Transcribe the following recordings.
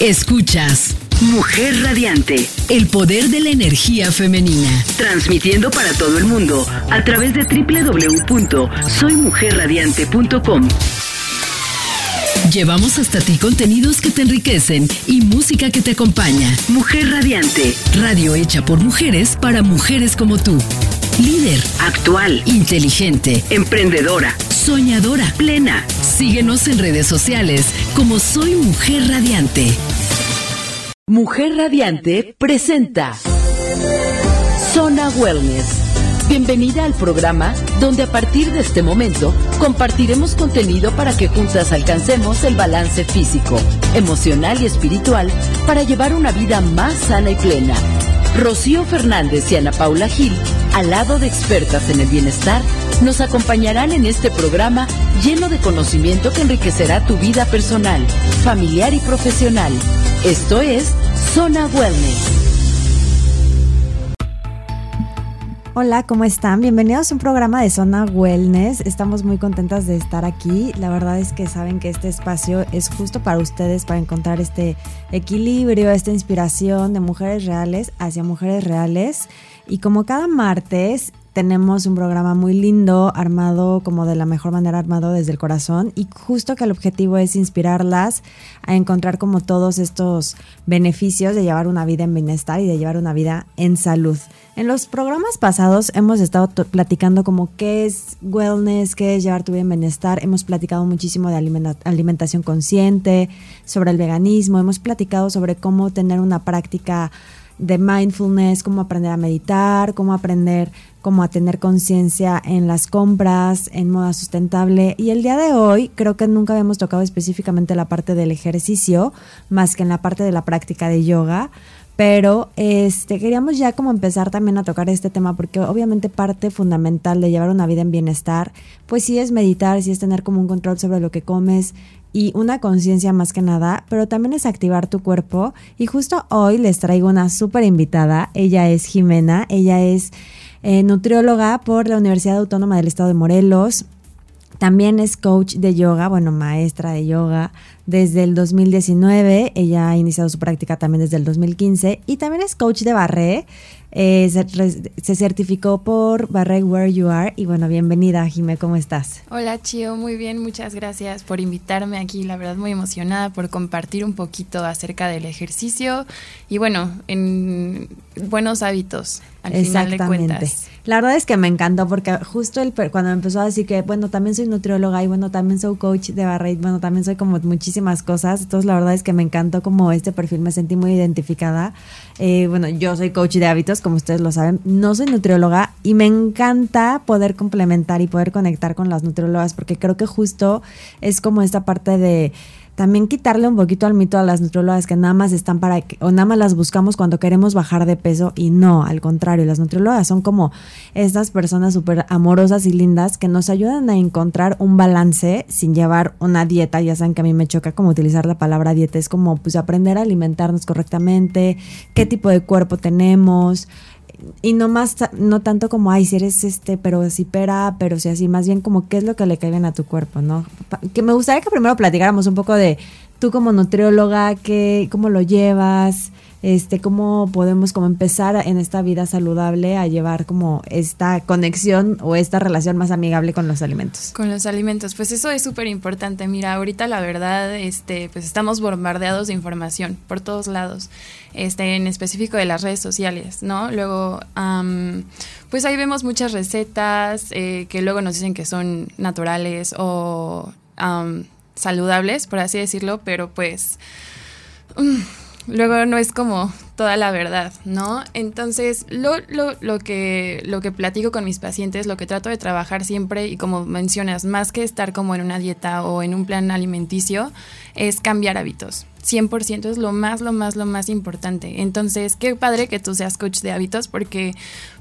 Escuchas Mujer Radiante, el poder de la energía femenina. Transmitiendo para todo el mundo a través de www.soymujerradiante.com. Llevamos hasta ti contenidos que te enriquecen y música que te acompaña. Mujer Radiante, radio hecha por mujeres para mujeres como tú. Líder, actual, inteligente, emprendedora, soñadora, plena. Síguenos en redes sociales como Soy Mujer Radiante. Mujer Radiante presenta Zona Wellness. Bienvenida al programa donde a partir de este momento compartiremos contenido para que juntas alcancemos el balance físico, emocional y espiritual para llevar una vida más sana y plena. Rocío Fernández y Ana Paula Gil, al lado de expertas en el bienestar, nos acompañarán en este programa lleno de conocimiento que enriquecerá tu vida personal, familiar y profesional. Esto es Zona Wellness. Hola, ¿cómo están? Bienvenidos a un programa de Zona Wellness. Estamos muy contentas de estar aquí. La verdad es que saben que este espacio es justo para ustedes, para encontrar este equilibrio, esta inspiración de mujeres reales hacia mujeres reales. Y como cada martes, tenemos un programa muy lindo, armado como de la mejor manera, armado desde el corazón y justo que el objetivo es inspirarlas a encontrar como todos estos beneficios de llevar una vida en bienestar y de llevar una vida en salud. En los programas pasados hemos estado platicando como qué es wellness, qué es llevar tu vida en bienestar, hemos platicado muchísimo de alimentación consciente, sobre el veganismo, hemos platicado sobre cómo tener una práctica de mindfulness, cómo aprender a meditar, cómo aprender cómo a tener conciencia en las compras, en moda sustentable. Y el día de hoy creo que nunca habíamos tocado específicamente la parte del ejercicio, más que en la parte de la práctica de yoga. Pero este queríamos ya como empezar también a tocar este tema porque obviamente parte fundamental de llevar una vida en bienestar, pues sí es meditar, sí es tener como un control sobre lo que comes, y una conciencia más que nada, pero también es activar tu cuerpo. Y justo hoy les traigo una súper invitada. Ella es Jimena, ella es eh, nutrióloga por la Universidad Autónoma del Estado de Morelos. También es coach de yoga, bueno, maestra de yoga desde el 2019. Ella ha iniciado su práctica también desde el 2015 y también es coach de barré. Eh, se, certificó por Barré Where You Are. Y bueno, bienvenida, Jime, ¿cómo estás? Hola, Chio, muy bien, muchas gracias por invitarme aquí. La verdad, muy emocionada por compartir un poquito acerca del ejercicio y bueno, en buenos hábitos, al final de cuentas. La verdad es que me encantó porque justo el, cuando empezó a decir que, bueno, también soy nutrióloga y bueno, también soy coach de barra y bueno, también soy como muchísimas cosas. Entonces, la verdad es que me encantó como este perfil, me sentí muy identificada. Eh, bueno, yo soy coach de hábitos, como ustedes lo saben. No soy nutrióloga y me encanta poder complementar y poder conectar con las nutriólogas porque creo que justo es como esta parte de también quitarle un poquito al mito a las nutriólogas que nada más están para que, o nada más las buscamos cuando queremos bajar de peso y no, al contrario, las nutriólogas son como estas personas súper amorosas y lindas que nos ayudan a encontrar un balance sin llevar una dieta, ya saben que a mí me choca como utilizar la palabra dieta, es como pues aprender a alimentarnos correctamente, qué tipo de cuerpo tenemos, y no más, no tanto como, ay, si eres este, pero si pera, pero si así, más bien como qué es lo que le cae a tu cuerpo, ¿no? Que me gustaría que primero platicáramos un poco de tú como nutrióloga, qué, cómo lo llevas, este, cómo podemos como empezar en esta vida saludable a llevar como esta conexión o esta relación más amigable con los alimentos. Con los alimentos, pues eso es súper importante. Mira, ahorita la verdad, este, pues estamos bombardeados de información por todos lados, este, en específico de las redes sociales, ¿no? Luego, pues ahí vemos muchas recetas eh, que luego nos dicen que son naturales o saludables, por así decirlo, pero pues... Mm, luego no es como toda la verdad, ¿no? Entonces, lo, lo, lo, que, lo que platico con mis pacientes, lo que trato de trabajar siempre, y como mencionas, más que estar como en una dieta o en un plan alimenticio, es cambiar hábitos. 100% es lo más, lo más, lo más importante. Entonces, qué padre que tú seas coach de hábitos porque,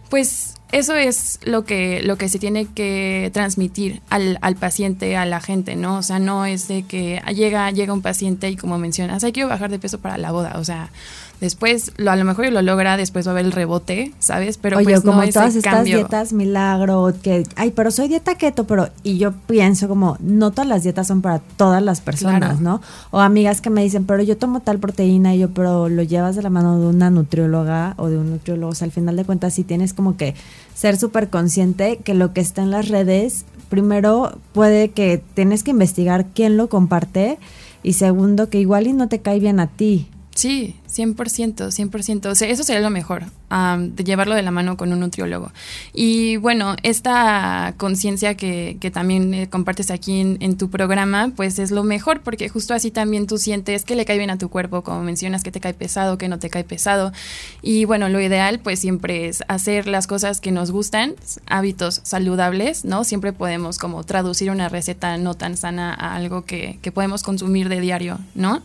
pues, eso es lo que, lo que se tiene que transmitir al, al, paciente, a la gente, ¿no? O sea, no es de que llega, llega un paciente y como mencionas, hay que bajar de peso para la boda, o sea, Después, lo, a lo mejor lo logra, después va a haber el rebote, ¿sabes? Pero Oye, pues como todas estas dietas milagro, que, ay, pero soy dieta keto, pero, y yo pienso como, no todas las dietas son para todas las personas, ¿no? O amigas que me dicen, pero yo tomo tal proteína y yo, pero lo llevas de la mano de una nutrióloga o de un nutriólogo. O sea, al final de cuentas, sí tienes como que ser súper consciente que lo que está en las redes, primero puede que tienes que investigar quién lo comparte y segundo que igual y no te cae bien a ti. Sí, 100%, 100%. O sea, eso sería lo mejor, de llevarlo de la mano con un nutriólogo. Y bueno, esta conciencia que, que, también eh, compartes aquí en, tu programa, pues es lo mejor, porque justo así también tú sientes que le cae bien a tu cuerpo, como mencionas, que te cae pesado, que no te cae pesado. Y bueno, lo ideal pues siempre es hacer las cosas que nos gustan, hábitos saludables, ¿no? Siempre podemos como traducir una receta no tan sana a algo que, que podemos consumir de diario, ¿no?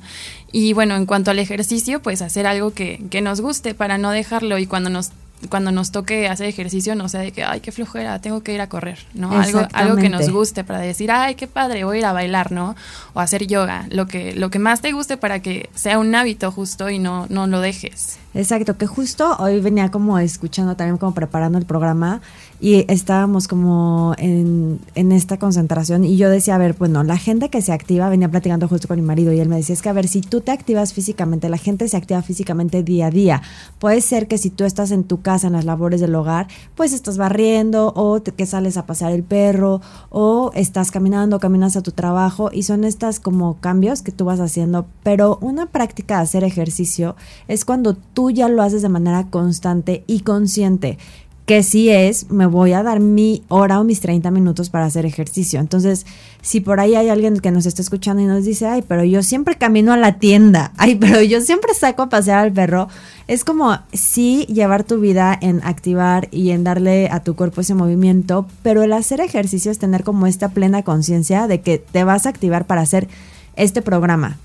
Y bueno, en cuanto al ejercicio, pues hacer algo que, que nos guste para no dejarlo y cuando nos cuando nos toque hacer ejercicio no sea de que, ay, qué flojera, tengo que ir a correr, ¿no? Algo, algo que nos guste para decir, ay, qué padre, voy a ir a bailar, ¿no? O hacer yoga, lo que, lo que más te guste para que sea un hábito justo y no, no lo dejes. Exacto, que justo hoy venía como escuchando también como preparando el programa y estábamos como en, en, esta concentración y yo decía, a ver, bueno, la gente que se activa, venía platicando justo con mi marido y él me decía, es que a ver, si tú te activas físicamente, la gente se activa físicamente día a día. Puede ser que si tú estás en tu casa, en las labores del hogar, pues estás barriendo o que sales a pasear el perro o estás caminando, caminas a tu trabajo y son estas como cambios que tú vas haciendo. Pero una práctica de hacer ejercicio es cuando tú ya lo haces de manera constante y consciente que sí es, me voy a dar mi hora o mis 30 minutos para hacer ejercicio. Entonces, si por ahí hay alguien que nos está escuchando y nos dice, ay, pero yo siempre camino a la tienda, ay, pero yo siempre saco a pasear al perro, es como sí llevar tu vida en activar y en darle a tu cuerpo ese movimiento, pero el hacer ejercicio es tener como esta plena conciencia de que te vas a activar para hacer este programa,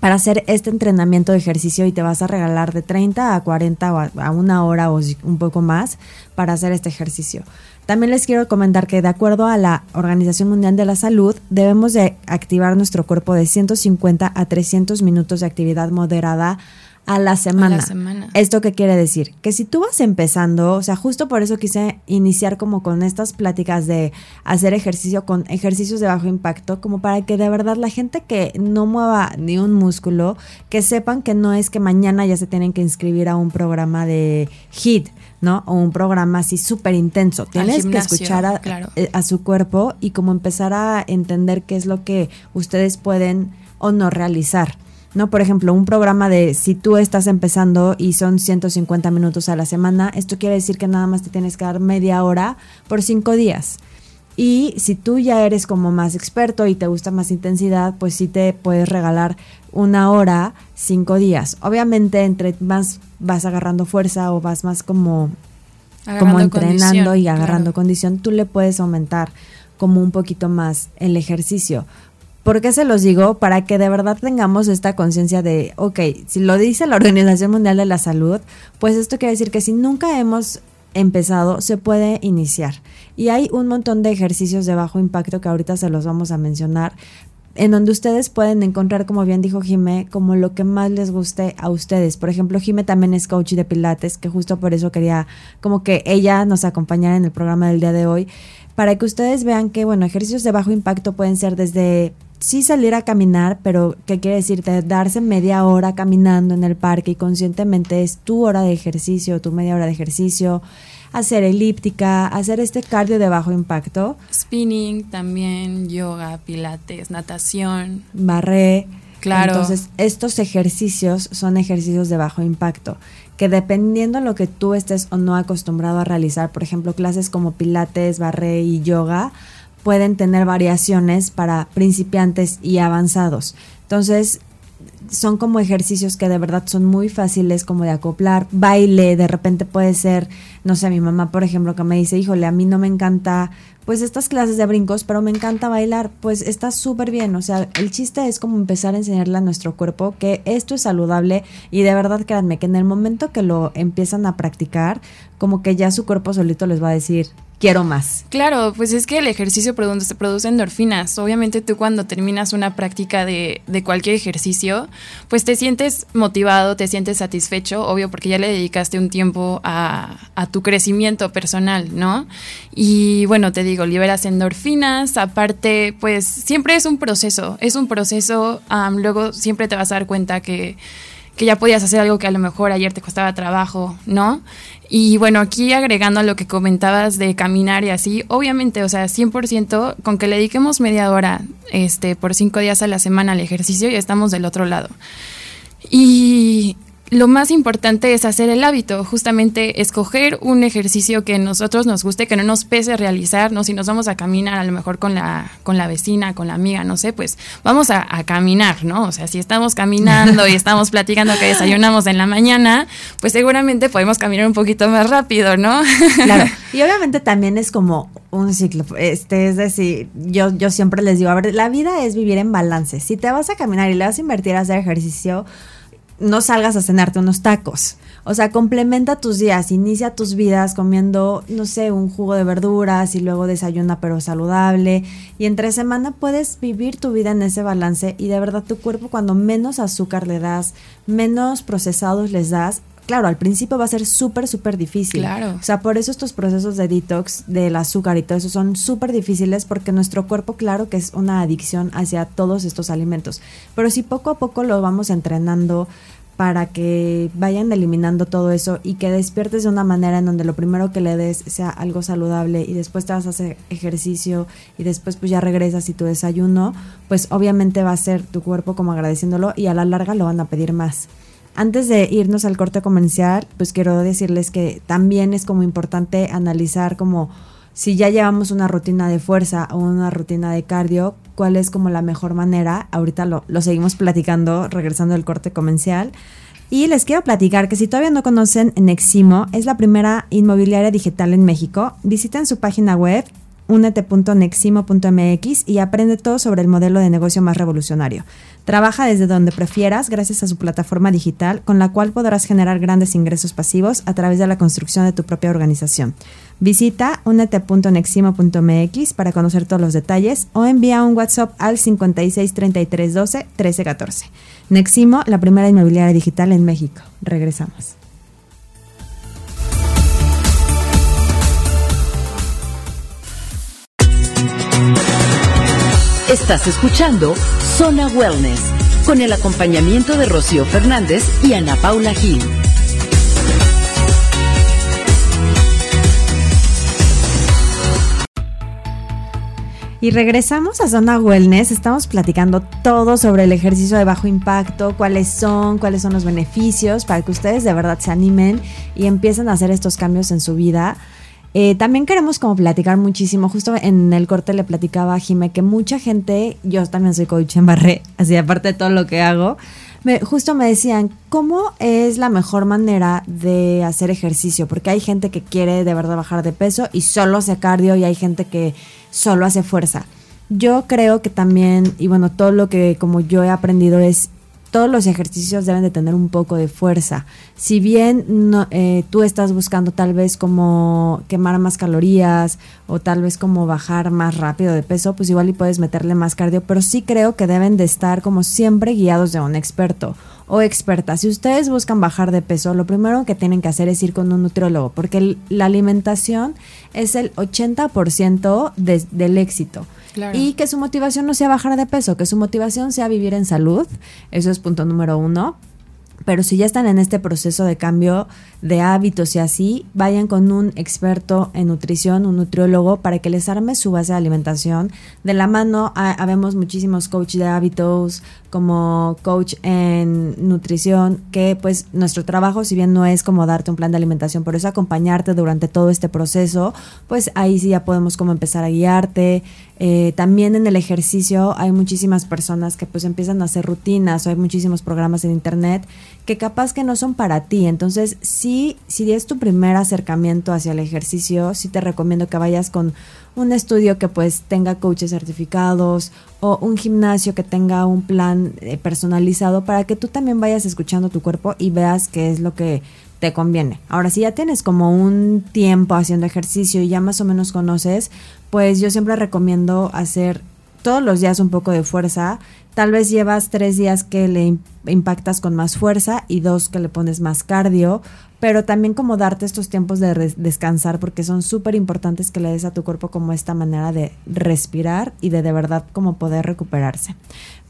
para hacer este entrenamiento de ejercicio y te vas a regalar de 30 a 40 o a, una hora o un poco más para hacer este ejercicio. También les quiero comentar que de acuerdo a la Organización Mundial de la Salud, debemos de activar nuestro cuerpo de 150 a 300 minutos de actividad moderada a la semana. ¿Esto qué quiere decir? Que si tú vas empezando, o sea, justo por eso quise iniciar como con estas pláticas de hacer ejercicio con ejercicios de bajo impacto, como para que de verdad la gente que no mueva ni un músculo, que sepan que no es que mañana ya se tienen que inscribir a un programa de HIT, ¿no? O un programa así súper intenso. Tienes que escuchar a, eh, a su cuerpo y como empezar a entender qué es lo que ustedes pueden o no realizar. ¿No? Por ejemplo, un programa de si tú estás empezando y son 150 minutos a la semana, esto quiere decir que nada más te tienes que dar media hora por cinco días. Y si tú ya eres como más experto y te gusta más intensidad, pues sí te puedes regalar una hora, cinco días. Obviamente, entre más vas agarrando fuerza o vas más como, como entrenando y agarrando condición, tú le puedes aumentar como un poquito más el ejercicio. ¿Por qué se los digo? Para que de verdad tengamos esta conciencia de, ok, si lo dice la Organización Mundial de la Salud, pues esto quiere decir que si nunca hemos empezado, se puede iniciar. Y hay un montón de ejercicios de bajo impacto que ahorita se los vamos a mencionar, en donde ustedes pueden encontrar, como bien dijo Jime, como lo que más les guste a ustedes. Por ejemplo, Jime también es coach de Pilates, que justo por eso quería como que ella nos acompañara en el programa del día de hoy, para que ustedes vean que, bueno, ejercicios de bajo impacto pueden ser desde sí salir a caminar, pero ¿qué quiere decirte? Darse media hora caminando en el parque y conscientemente es tu hora de ejercicio, tu media hora de ejercicio, hacer elíptica, hacer este cardio de bajo impacto. Spinning también, yoga, pilates, natación. Barré. Claro. Entonces, estos ejercicios son ejercicios de bajo impacto, que dependiendo de lo que tú estés o no acostumbrado a realizar, por ejemplo, clases como pilates, barré y yoga, pueden tener variaciones para principiantes y avanzados. Entonces, son como ejercicios que de verdad son muy fáciles como de acoplar. Baile, de repente puede ser, no sé, mi mamá, por ejemplo, que me dice, híjole, a mí no me encanta pues estas clases de brincos, pero me encanta bailar, pues está súper bien. O sea, el chiste es como empezar a enseñarle a nuestro cuerpo que esto es saludable y de verdad créanme que en el momento que lo empiezan a practicar, como que ya su cuerpo solito les va a decir, quiero más. Claro, pues es que el ejercicio produce, produce endorfinas. Obviamente tú cuando terminas una práctica de, de, cualquier ejercicio, pues te sientes motivado, te sientes satisfecho, obvio porque ya le dedicaste un tiempo a, a tu crecimiento personal, ¿no? Y bueno, te digo, liberas endorfinas, aparte, pues siempre es un proceso, es un proceso, luego siempre te vas a dar cuenta que que ya podías hacer algo que a lo mejor ayer te costaba trabajo, ¿no? Y bueno, aquí agregando a lo que comentabas de caminar y así, obviamente, o sea, 100% con que le dediquemos media hora este, por cinco días a la semana al ejercicio, ya estamos del otro lado. Y, lo más importante es hacer el hábito, justamente escoger un ejercicio que a nosotros nos guste, que no nos pese realizar, ¿no? Si nos vamos a caminar a lo mejor con la, con la vecina, con la amiga, no sé, pues vamos a, caminar, ¿no? O sea, si estamos caminando y estamos platicando que desayunamos en la mañana, pues seguramente podemos caminar un poquito más rápido, ¿no? Claro. Y obviamente también es como un ciclo, este, es decir, yo, yo siempre les digo, a ver, la vida es vivir en balance. Si te vas a caminar y le vas a invertir a hacer ejercicio, no salgas a cenarte unos tacos. O sea, complementa tus días, inicia tus vidas comiendo, no sé, un jugo de verduras y luego desayuna pero saludable. Y entre semana puedes vivir tu vida en ese balance y de verdad tu cuerpo cuando menos azúcar le das, menos procesados les das, claro, al principio va a ser súper, súper difícil. Claro. O sea, por eso estos procesos de detox del azúcar y todo eso son súper difíciles porque nuestro cuerpo, claro que es una adicción hacia todos estos alimentos. Pero si poco a poco lo vamos entrenando para que vayan eliminando todo eso y que despiertes de una manera en donde lo primero que le des sea algo saludable y después te vas a hacer ejercicio y después pues ya regresas y tu desayuno, pues obviamente va a ser tu cuerpo como agradeciéndolo y a la larga lo van a pedir más. Antes de irnos al corte comercial, pues quiero decirles que también es como importante analizar como si ya llevamos una rutina de fuerza o una rutina de cardio, cuál es como la mejor manera. Ahorita lo, lo seguimos platicando, regresando al corte comercial. Y les quiero platicar que si todavía no conocen Neximo, es la primera inmobiliaria digital en México. Visiten su página web únete.neximo.mx y aprende todo sobre el modelo de negocio más revolucionario. Trabaja desde donde prefieras gracias a su plataforma digital con la cual podrás generar grandes ingresos pasivos a través de la construcción de tu propia organización. Visita unete.neximo.mx para conocer todos los detalles o envía un WhatsApp al 56 33 12 13 14. Neximo, la primera inmobiliaria digital en México. Regresamos. Estás escuchando Zona Wellness con el acompañamiento de Rocío Fernández y Ana Paula Gil. Y regresamos a Zona Wellness. Estamos platicando todo sobre el ejercicio de bajo impacto, cuáles son, cuáles son los beneficios, para que ustedes de verdad se animen y empiecen a hacer estos cambios en su vida. Eh, también queremos como platicar muchísimo, justo en el corte le platicaba a Jime que mucha gente, yo también soy coach en Barré, así aparte de todo lo que hago, justo me decían, ¿cómo es la mejor manera de hacer ejercicio? Porque hay gente que quiere de verdad bajar de peso y solo hace cardio y hay gente que solo hace fuerza. Yo creo que también, y bueno, todo lo que como yo he aprendido es todos los ejercicios deben de tener un poco de fuerza. Si bien no, eh, tú estás buscando tal vez como quemar más calorías o tal vez como bajar más rápido de peso, pues igual y puedes meterle más cardio, pero sí creo que deben de estar como siempre guiados de un experto o experta. Si ustedes buscan bajar de peso, lo primero que tienen que hacer es ir con un nutriólogo, porque la alimentación es el 80% del éxito. Y que su motivación no sea bajar de peso, que su motivación sea vivir en salud. Eso es punto número uno. Pero si ya están en este proceso de cambio de hábitos y así, vayan con un experto en nutrición, un nutriólogo, para que les arme su base de alimentación. De la mano, habemos muchísimos coaches de hábitos, como coach en nutrición, que pues nuestro trabajo, si bien no es como darte un plan de alimentación, pero es acompañarte durante todo este proceso, pues ahí sí ya podemos como empezar a guiarte, Eh, también en el ejercicio hay muchísimas personas que pues empiezan a hacer rutinas o hay muchísimos programas en internet que capaz que no son para ti. Entonces, sí, si es tu primer acercamiento hacia el ejercicio, sí te recomiendo que vayas con un estudio que pues tenga coaches certificados o un gimnasio que tenga un plan eh, personalizado para que tú también vayas escuchando tu cuerpo y veas qué es lo que te conviene. Ahora, si ya tienes como un tiempo haciendo ejercicio y ya más o menos conoces, pues yo siempre recomiendo hacer todos los días un poco de fuerza. Tal vez llevas tres días que le impactas con más fuerza y dos que le pones más cardio, pero también como darte estos tiempos de descansar porque son súper importantes que le des a tu cuerpo como esta manera de respirar y de de verdad como poder recuperarse.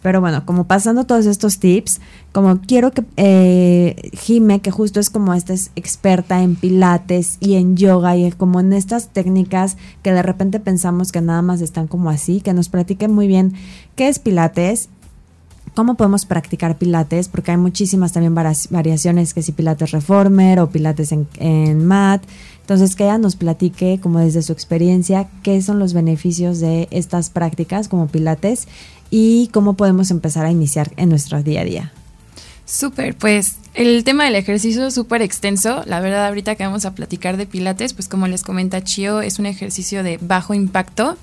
Pero bueno, como pasando todos estos tips, como quiero que eh, Jime, que justo es como esta es experta en pilates y en yoga y como en estas técnicas que de repente pensamos que nada más están como así, que nos platique muy bien qué es pilates cómo podemos practicar pilates, porque hay muchísimas también variaciones, que si pilates reformer o pilates en, en, mat. Entonces, que ella nos platique, como desde su experiencia, qué son los beneficios de estas prácticas como pilates y cómo podemos empezar a iniciar en nuestro día a día. Súper, pues el tema del ejercicio es súper extenso. La verdad, ahorita que vamos a platicar de Pilates, pues como les comenta Chio, es un ejercicio de bajo impacto.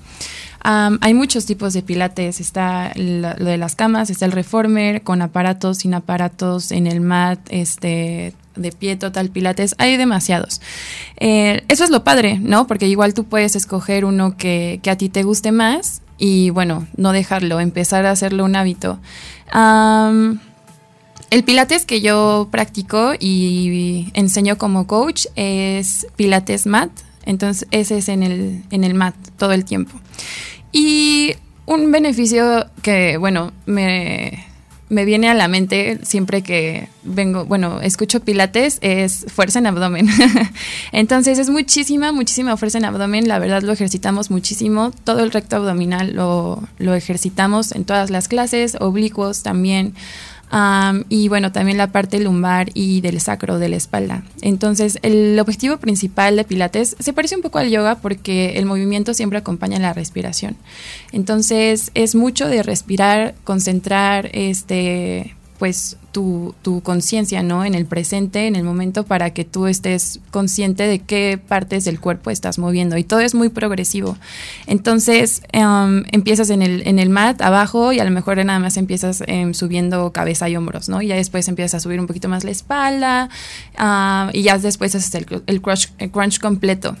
hay muchos tipos de pilates. Está lo de las camas, está el reformer, con aparatos, sin aparatos, en el mat, este de pie total pilates. Hay demasiados. Eh, eso es lo padre, ¿no? Porque igual tú puedes escoger uno que, que a ti te guste más y bueno, no dejarlo, empezar a hacerlo un hábito. El pilates que yo practico y enseño como coach es pilates mat, entonces ese es en el, en el mat todo el tiempo. Y un beneficio que, bueno, me, me viene a la mente siempre que vengo, bueno, escucho pilates, es fuerza en abdomen. Entonces es muchísima, muchísima fuerza en abdomen. La verdad lo ejercitamos muchísimo. Todo el recto abdominal lo, lo ejercitamos en todas las clases, oblicuos también y bueno, también la parte lumbar y del sacro, de la espalda. Entonces, el objetivo principal de Pilates se parece un poco al yoga porque el movimiento siempre acompaña la respiración. Entonces, es mucho de respirar, concentrar, este, pues tu, tu conciencia, ¿no? En el presente, en el momento, para que tú estés consciente de qué partes del cuerpo estás moviendo. Y todo es muy progresivo. Entonces, em, empiezas en el, en el mat abajo y a lo mejor nada más empiezas em, subiendo cabeza y hombros, ¿no? Y ya después empiezas a subir un poquito más la espalda ah, y ya después haces el, el, crunch, crunch completo.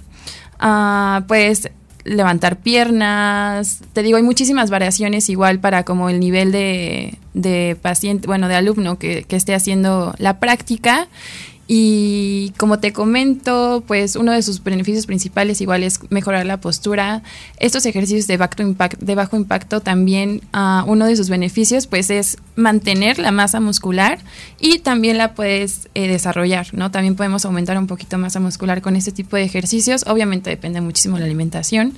Uh, pues levantar piernas. Te digo, hay muchísimas variaciones igual para como el nivel de, de paciente, bueno, de alumno que, que esté haciendo la práctica y como te comento, pues uno de sus beneficios principales igual es mejorar la postura. Estos ejercicios de bajo, impacto, también uh, uno de sus beneficios pues es mantener la masa muscular y también la puedes eh, desarrollar, ¿no? También podemos aumentar un poquito masa muscular con este tipo de ejercicios. Obviamente depende muchísimo de la alimentación.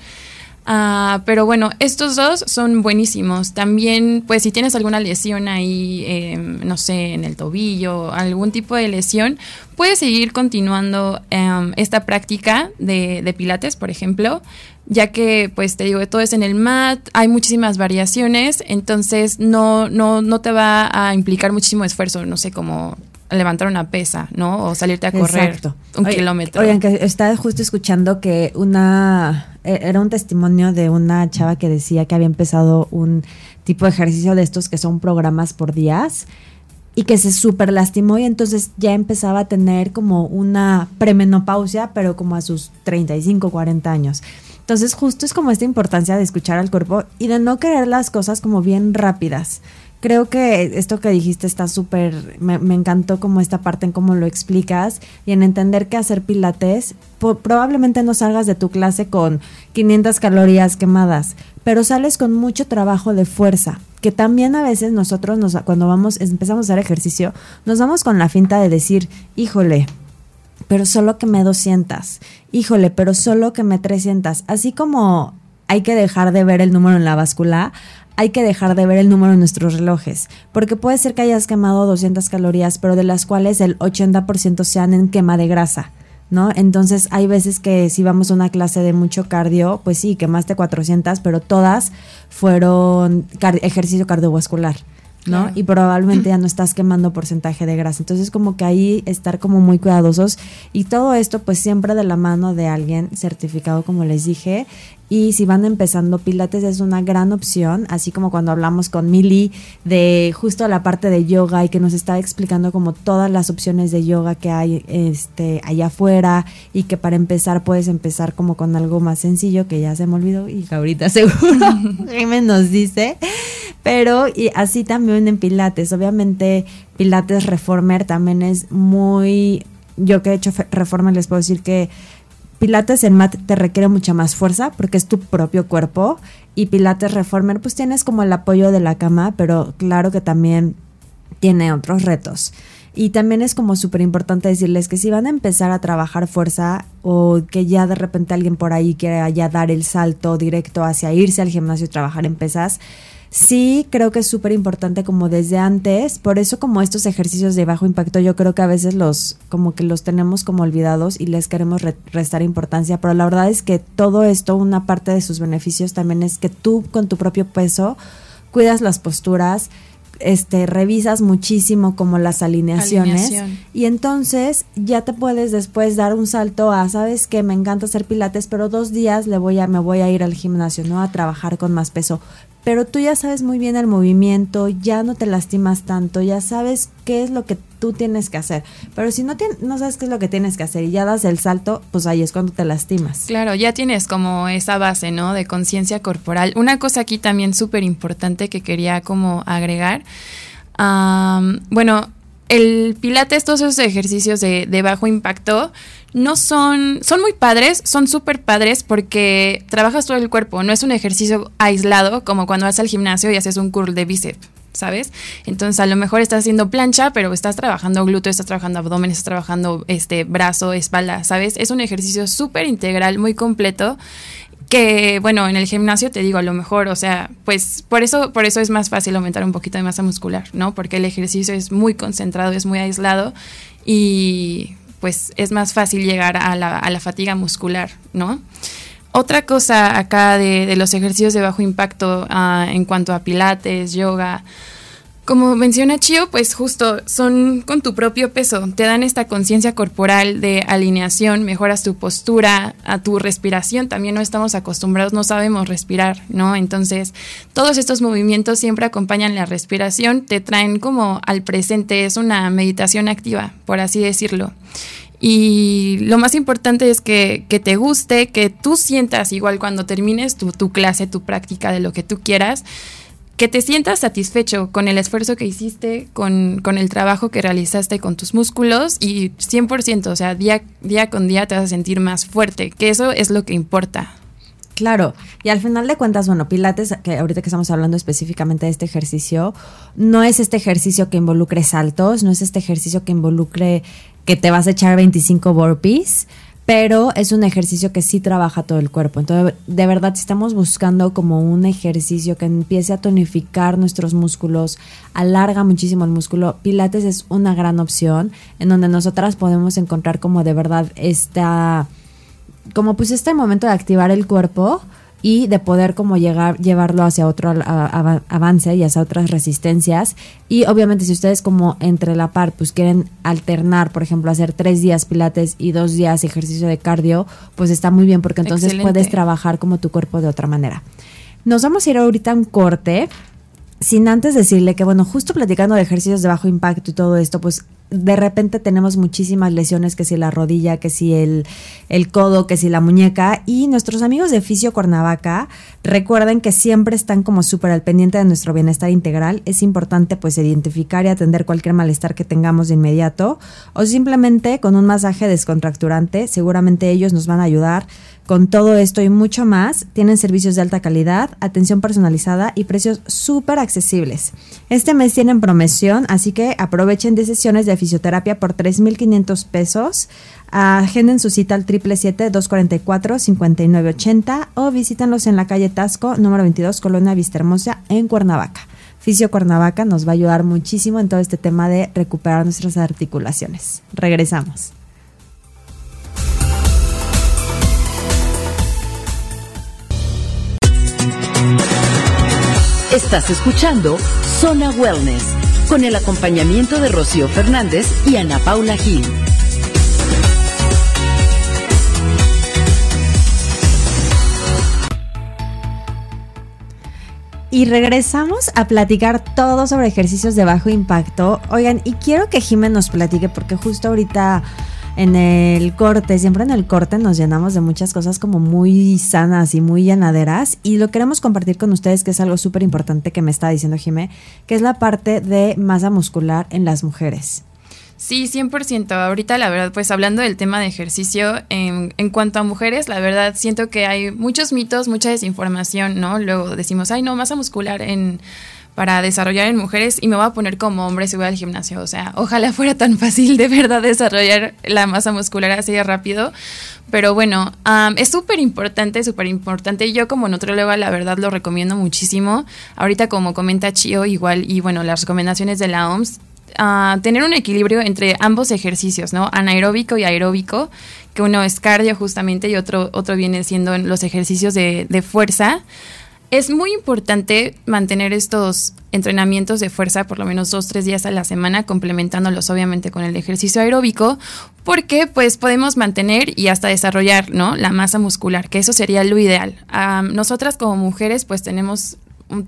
Uh, pero bueno, estos dos son buenísimos. También, pues si tienes alguna lesión ahí, eh, no sé, en el tobillo, algún tipo de lesión, puedes seguir continuando um, esta práctica de, de, pilates, por ejemplo, ya que, pues te digo, todo es en el mat, hay muchísimas variaciones, entonces no, no, no te va a implicar muchísimo esfuerzo, no sé, como levantar una pesa, ¿no? O salirte a correr un kilómetro. Oigan, que estaba justo escuchando que una e, era un testimonio de una chava que decía que había empezado un tipo de ejercicio de estos que son programas por días y que se súper lastimó y entonces ya empezaba a tener como una premenopausia, pero como a sus 35, 40 años. Entonces justo es como esta importancia de escuchar al cuerpo y de no querer las cosas como bien rápidas creo que esto que dijiste está súper, me, encantó como esta parte en cómo lo explicas y en entender que hacer pilates, probablemente no salgas de tu clase con 500 calorías quemadas, pero sales con mucho trabajo de fuerza, que también a veces nosotros nos, cuando vamos, empezamos a hacer ejercicio, nos vamos con la finta de decir, híjole, pero solo que me 200, híjole, pero solo que me 300, así como hay que dejar de ver el número en la báscula, hay que dejar de ver el número en nuestros relojes, porque puede ser que hayas quemado 200 calorías, pero de las cuales el 80% sean en quema de grasa. ¿no? Entonces hay veces que si vamos a una clase de mucho cardio, pues sí, quemaste 400, pero todas fueron ejercicio cardiovascular. ¿no? Y probablemente ya no estás quemando porcentaje de grasa. Entonces, como que ahí estar como muy cuidadosos y todo esto pues siempre de la mano de alguien certificado, como les dije. Y si van empezando, Pilates es una gran opción, así como cuando hablamos con Mili de justo la parte de yoga y que nos estaba explicando como todas las opciones de yoga que hay este allá afuera y que para empezar puedes empezar como con algo más sencillo que ya se me olvidó y ahorita seguro Jaime nos dice. Pero y así también en Pilates, obviamente Pilates Reformer también es muy, yo que he hecho Reformer les puedo decir que Pilates en mat te requiere mucha más fuerza porque es tu propio cuerpo y Pilates Reformer pues tienes como el apoyo de la cama, pero claro que también tiene otros retos. Y también es como súper importante decirles que si van a empezar a trabajar fuerza o que ya de repente alguien por ahí quiera ya dar el salto directo hacia irse al gimnasio y trabajar en pesas, sí creo que es súper importante como desde antes, por eso como estos ejercicios de bajo impacto yo creo que a veces los como que los tenemos como olvidados y les queremos restar importancia, pero la verdad es que todo esto, una parte de sus beneficios también es que tú con tu propio peso cuidas las posturas, este, revisas muchísimo como las alineaciones. Y entonces ya te puedes después dar un salto a, sabes que me encanta hacer pilates, pero dos días le voy a, me voy a ir al gimnasio, ¿no? A trabajar con más peso pero tú ya sabes muy bien el movimiento, ya no te lastimas tanto, ya sabes qué es lo que tú tienes que hacer. Pero si no, no sabes qué es lo que tienes que hacer y ya das el salto, pues ahí es cuando te lastimas. Claro, ya tienes como esa base, ¿no? De conciencia corporal. Una cosa aquí también súper importante que quería como agregar. bueno, el pilates, todos esos ejercicios de, bajo impacto, no son, son muy padres, son súper padres porque trabajas todo el cuerpo, no es un ejercicio aislado como cuando vas al gimnasio y haces un curl de bíceps. ¿sabes? Entonces a lo mejor estás haciendo plancha, pero estás trabajando glúteo, estás trabajando abdomen, estás trabajando este brazo, espalda, ¿sabes? Es un ejercicio súper integral, muy completo que bueno, en el gimnasio te digo a lo mejor, o sea, pues por eso por eso es más fácil aumentar un poquito de masa muscular, ¿no? Porque el ejercicio es muy concentrado, es muy aislado y pues es más fácil llegar a la, a la fatiga muscular, ¿no? Otra cosa acá de, los ejercicios de bajo impacto ah, en cuanto a pilates, yoga, como menciona Chio, pues justo son con tu propio peso, te dan esta conciencia corporal de alineación, mejoras tu postura, a tu respiración, también no estamos acostumbrados, no sabemos respirar, ¿no? Entonces, todos estos movimientos siempre acompañan la respiración, te traen como al presente, es una meditación activa, por así decirlo. Y lo más importante es que, que, te guste, que tú sientas igual cuando termines tu, tu clase, tu práctica de lo que tú quieras, que te sientas satisfecho con el esfuerzo que hiciste, con, el trabajo que realizaste con tus músculos y 100%, o sea, día, día con día te vas a sentir más fuerte, que eso es lo que importa. Claro, y al final de cuentas, bueno, Pilates, que ahorita que estamos hablando específicamente de este ejercicio, no es este ejercicio que involucre saltos, no es este ejercicio que involucre que te vas a echar 25 burpees, pero es un ejercicio que sí trabaja todo el cuerpo. Entonces, de verdad, si estamos buscando como un ejercicio que empiece a tonificar nuestros músculos, alarga muchísimo el músculo, Pilates es una gran opción en donde nosotras podemos encontrar como de verdad esta, como pues este momento de activar el cuerpo y de poder como llegar, llevarlo hacia otro avance y hacia otras resistencias. Y obviamente si ustedes como entre la par pues quieren alternar, por ejemplo, hacer tres días pilates y dos días ejercicio de cardio, pues está muy bien porque entonces puedes trabajar como tu cuerpo de otra manera. Nos vamos a ir ahorita a un corte sin antes decirle que, bueno, justo platicando de ejercicios de bajo impacto y todo esto, pues de repente tenemos muchísimas lesiones, que si la rodilla, que si el, el codo, que si la muñeca. Y nuestros amigos de Fisio Cuernavaca recuerden que siempre están como súper al pendiente de nuestro bienestar integral. Es importante pues identificar y atender cualquier malestar que tengamos de inmediato o simplemente con un masaje descontracturante. Seguramente ellos nos van a ayudar con todo esto y mucho más, tienen servicios de alta calidad, atención personalizada y precios súper accesibles. Este mes tienen promoción, así que aprovechen de sesiones de fisioterapia por 3.500 pesos. Agenden su cita al 777-244-5980 o visítanlos en la calle Tasco, número 22, Colonia Vistahermosa, en Cuernavaca. Fisio Cuernavaca nos va a ayudar muchísimo en todo este tema de recuperar nuestras articulaciones. Regresamos. Estás escuchando Zona Wellness con el acompañamiento de Rocío Fernández y Ana Paula Gil. Y regresamos a platicar todo sobre ejercicios de bajo impacto. Oigan, y quiero que Jiménez nos platique porque justo ahorita en el corte, siempre en el corte nos llenamos de muchas cosas como muy sanas y muy llenaderas y lo queremos compartir con ustedes que es algo súper importante que me está diciendo Jimé, que es la parte de masa muscular en las mujeres. Sí, 100%. Ahorita, la verdad, pues hablando del tema de ejercicio, en, en, cuanto a mujeres, la verdad, siento que hay muchos mitos, mucha desinformación, ¿no? Luego decimos, ay, no, masa muscular en para desarrollar en mujeres y me voy a poner como hombre si voy al gimnasio. O sea, ojalá fuera tan fácil de verdad desarrollar la masa muscular así de rápido. Pero bueno, es súper importante, súper importante. Yo como nutrióloga la verdad lo recomiendo muchísimo. Ahorita como comenta Chio, igual, y bueno, las recomendaciones de la OMS, tener un equilibrio entre ambos ejercicios, ¿no? Anaeróbico y aeróbico, que uno es cardio justamente y otro, otro viene siendo los ejercicios de, de fuerza. Es muy importante mantener estos entrenamientos de fuerza por lo menos dos, tres días a la semana, complementándolos obviamente con el ejercicio aeróbico, porque pues podemos mantener y hasta desarrollar ¿no? la masa muscular, que eso sería lo ideal. nosotras como mujeres pues tenemos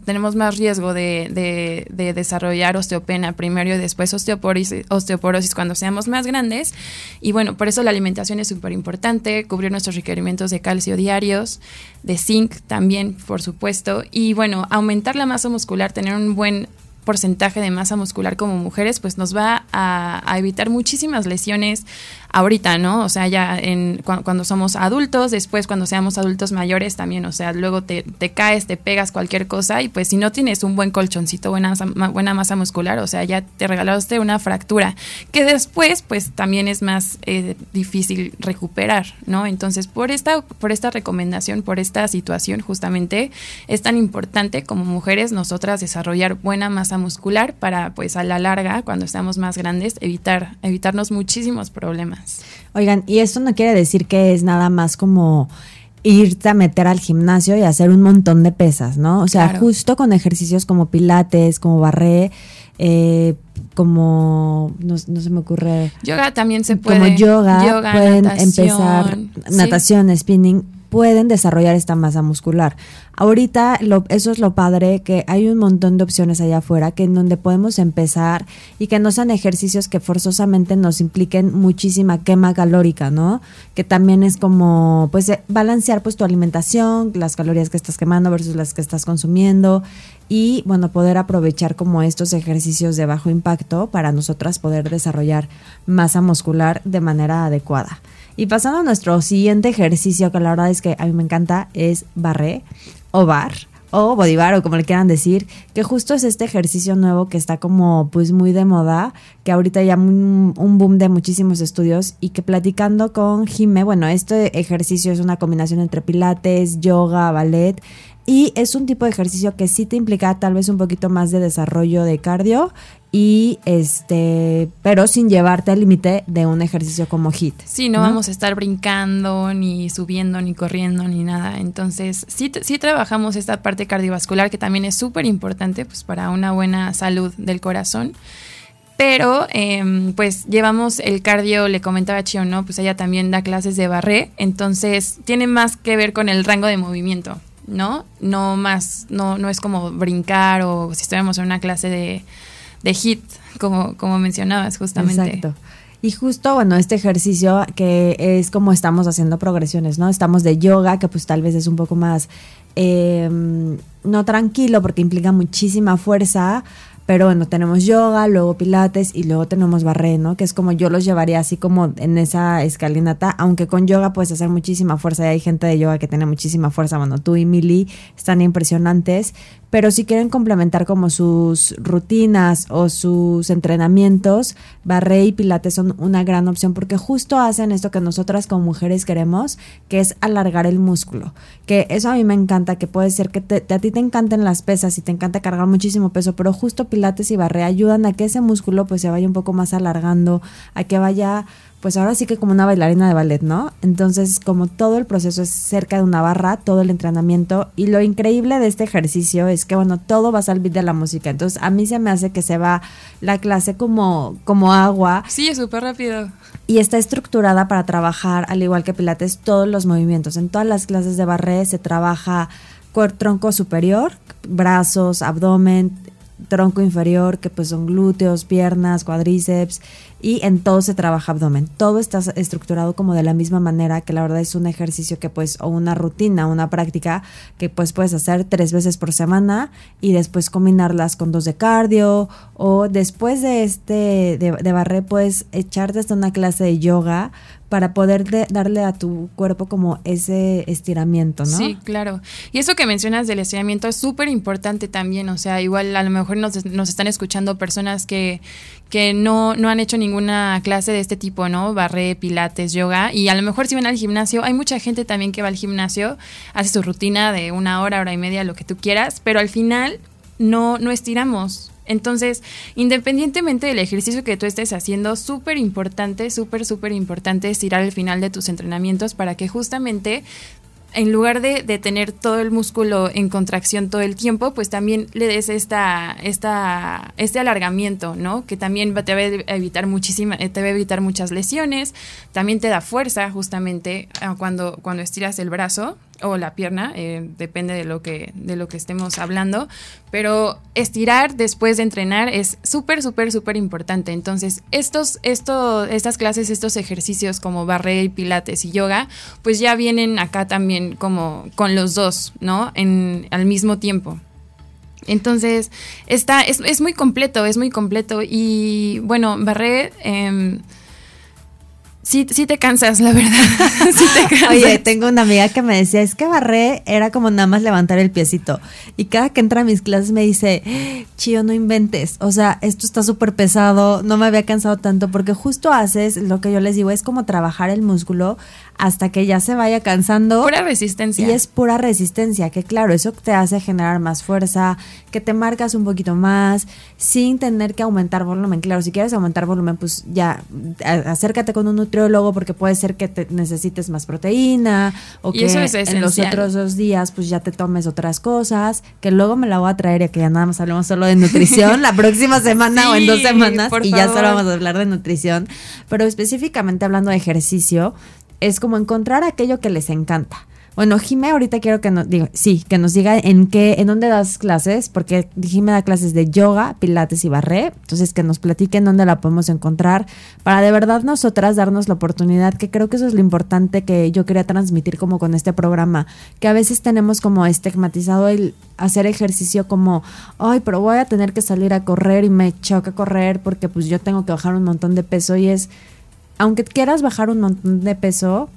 tenemos más riesgo de, desarrollar osteopenia primero y después osteoporosis, osteoporosis cuando seamos más grandes. Y bueno, por eso la alimentación es súper importante, cubrir nuestros requerimientos de calcio diarios, de zinc también, por supuesto. Y bueno, aumentar la masa muscular, tener un buen porcentaje de masa muscular como mujeres, pues nos va a, evitar muchísimas lesiones ahorita, ¿no? O sea, ya en, cuando, somos adultos, después cuando seamos adultos mayores también, o sea, luego te, caes, te pegas cualquier cosa y pues si no tienes un buen colchoncito, buena, buena masa muscular, o sea, ya te regalaste una fractura, que después pues también es más eh, difícil recuperar, ¿no? Entonces, por esta, por esta recomendación, por esta situación justamente, es tan importante como mujeres nosotras desarrollar buena masa muscular para pues a la larga, cuando estamos más grandes, evitar, evitarnos muchísimos problemas. Oigan, y esto no quiere decir que es nada más como irte a meter al gimnasio y hacer un montón de pesas, ¿no? O sea, justo con ejercicios como pilates, como barré, eh, como no, se me ocurre yoga también se puede. como yoga, pueden empezar natación spinning pueden desarrollar esta masa muscular. Ahorita lo, eso es lo padre, que hay un montón de opciones allá afuera que en donde podemos empezar y que no sean ejercicios que forzosamente nos impliquen muchísima quema calórica, ¿no? Que también es como, pues, eh, balancear pues tu alimentación, las calorías que estás quemando versus las que estás consumiendo y, bueno, poder aprovechar como estos ejercicios de bajo impacto para nosotras poder desarrollar masa muscular de manera adecuada. Y pasando a nuestro siguiente ejercicio, que la verdad es que a mí me encanta, es barré o bar o bodybar o como le quieran decir, que justo es este ejercicio nuevo que está como pues muy de moda, que ahorita ya un, un boom de muchísimos estudios y que platicando con Jime, bueno, este ejercicio es una combinación entre pilates, yoga, ballet y es un tipo de ejercicio que sí te implica tal vez un poquito más de desarrollo de cardio y este, pero sin llevarte al límite de un ejercicio como HIT. Sí, no, vamos a estar brincando, ni subiendo, ni corriendo, ni nada. Entonces, sí, sí trabajamos esta parte cardiovascular que también es súper importante pues, para una buena salud del corazón. Pero, em, pues llevamos el cardio, le comentaba Chio, ¿no? Pues ella también da clases de barré, entonces tiene más que ver con el rango de movimiento. ¿no? No más, no, no es como brincar o si estuviéramos en una clase de, de hit, como, como mencionabas justamente. Exacto. Y justo, bueno, este ejercicio que es como estamos haciendo progresiones, ¿no? Estamos de yoga, que pues tal vez es un poco más, em, no tranquilo porque implica muchísima fuerza, pero bueno, tenemos yoga, luego pilates y luego tenemos barré, ¿no? Que es como yo los llevaría así como en esa escalinata, aunque con yoga puedes hacer muchísima fuerza y hay gente de yoga que tiene muchísima fuerza, bueno, tú y Mili están impresionantes, pero si quieren complementar como sus rutinas o sus entrenamientos, barré y pilates son una gran opción porque justo hacen esto que nosotras como mujeres queremos, que es alargar el músculo. Que eso a mí me encanta, que puede ser que a ti te encanten las pesas y te encanta cargar muchísimo peso, pero justo pilates y barré ayudan a que ese músculo pues se vaya un poco más alargando, a que vaya pues ahora sí que como una bailarina de ballet, ¿no? Entonces, como todo el proceso es cerca de una barra, todo el entrenamiento, y lo increíble de este ejercicio es que, bueno, todo va al beat de la música. Entonces, a mí se me hace que se va la clase como, como agua. Sí, es súper rápido. Y está estructurada para trabajar, al igual que Pilates, todos los movimientos. En todas las clases de barré se trabaja tronco superior, brazos, abdomen, tronco inferior, que pues son glúteos, piernas, cuádriceps, y en todo se trabaja abdomen. Todo está estructurado como de la misma manera, que la verdad es un ejercicio que pues, o una rutina, una práctica que pues puedes hacer tres veces por semana y después combinarlas con dos de cardio, o después de este, de, de barré, puedes echarte hasta una clase de yoga para poder darle a tu cuerpo como ese estiramiento, ¿no? Sí, claro. Y eso que mencionas del estiramiento es súper importante también, o sea, igual a lo mejor nos, nos están escuchando personas que, que no, no han hecho ninguna clase de este tipo, ¿no? Barré, pilates, yoga, y a lo mejor si van al gimnasio, hay mucha gente también que va al gimnasio, hace su rutina de una hora, hora y media, lo que tú quieras, pero al final no, no estiramos. Entonces, independientemente del ejercicio que tú estés haciendo, súper importante, súper, súper importante estirar el final de tus entrenamientos para que justamente en lugar de, tener todo el músculo en contracción todo el tiempo, pues también le des esta, esta, este alargamiento, ¿no? Que también te va a evitar muchísima, te va a evitar muchas lesiones, también te da fuerza justamente ah, cuando, cuando estiras el brazo o la pierna, eh, depende de lo que de lo que estemos hablando, pero estirar después de entrenar es súper súper súper importante. Entonces, estos esto estas clases, estos ejercicios como barre y pilates y yoga, pues ya vienen acá también como con los dos, ¿no? En al mismo tiempo. Entonces, está, es, es muy completo, es muy completo. Y bueno, barré eh, sí, sí te cansas, la verdad. sí te cansas. Oye, tengo una amiga que me decía, es que barré era como nada más levantar el piecito. Y cada que entra a mis clases me dice, chío, no inventes. O sea, esto está súper pesado, no me había cansado tanto, porque justo haces lo que yo les digo, es como trabajar el músculo hasta que ya se vaya cansando. Pura resistencia. Y es pura resistencia, que claro, eso te hace generar más fuerza, que te marcas un poquito más, sin tener que aumentar volumen. Claro, si quieres aumentar volumen, pues ya acércate con un nutriólogo porque puede ser que te necesites más proteína o que en los otros dos días pues ya te tomes otras cosas, que luego me la voy a traer y que ya nada más hablemos solo de nutrición la próxima semana o en dos semanas y ya solo vamos a hablar de nutrición, pero específicamente hablando de ejercicio, es como encontrar aquello que les encanta. Bueno, Jime, ahorita quiero que nos diga, sí, que nos diga en qué, en dónde das clases, porque Jime da clases de yoga, pilates y barré. Entonces, que nos platiquen dónde la podemos encontrar para de verdad nosotras darnos la oportunidad, que creo que eso es lo importante que yo quería transmitir como con este programa, que a veces tenemos como estigmatizado el hacer ejercicio como, ay, pero voy a tener que salir a correr y me choca correr porque pues yo tengo que bajar un montón de peso y es aunque quieras bajar un montón de peso,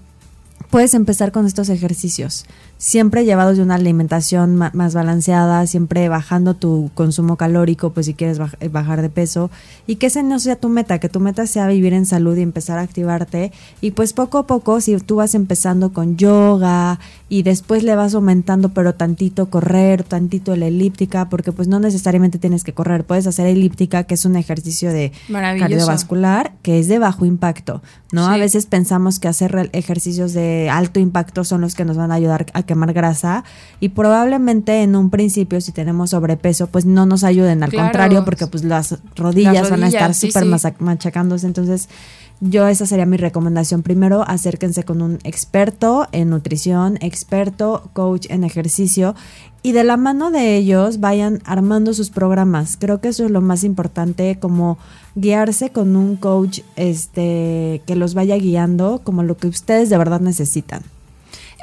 puedes empezar con estos ejercicios siempre llevados de una alimentación más balanceada, siempre bajando tu consumo calórico, pues si quieres eh, bajar de peso, y que ese no sea tu meta, que tu meta sea vivir en salud y empezar a activarte, y pues poco a poco, si tú vas empezando con yoga y después le vas aumentando, pero tantito correr, tantito la elíptica, porque pues no necesariamente tienes que correr, puedes hacer elíptica, que es un ejercicio de cardiovascular, que es de bajo impacto, ¿no? A veces pensamos que hacer ejercicios de alto impacto son los que nos van a ayudar a quemar grasa y probablemente en un principio si tenemos sobrepeso pues no nos ayuden, al contrario porque pues las rodillas, van a estar súper machacándose, entonces yo esa sería mi recomendación. Primero, acérquense con un experto en nutrición, experto, coach en ejercicio y de la mano de ellos vayan armando sus programas. Creo que eso es lo más importante, como guiarse con un coach este que los vaya guiando como lo que ustedes de verdad necesitan.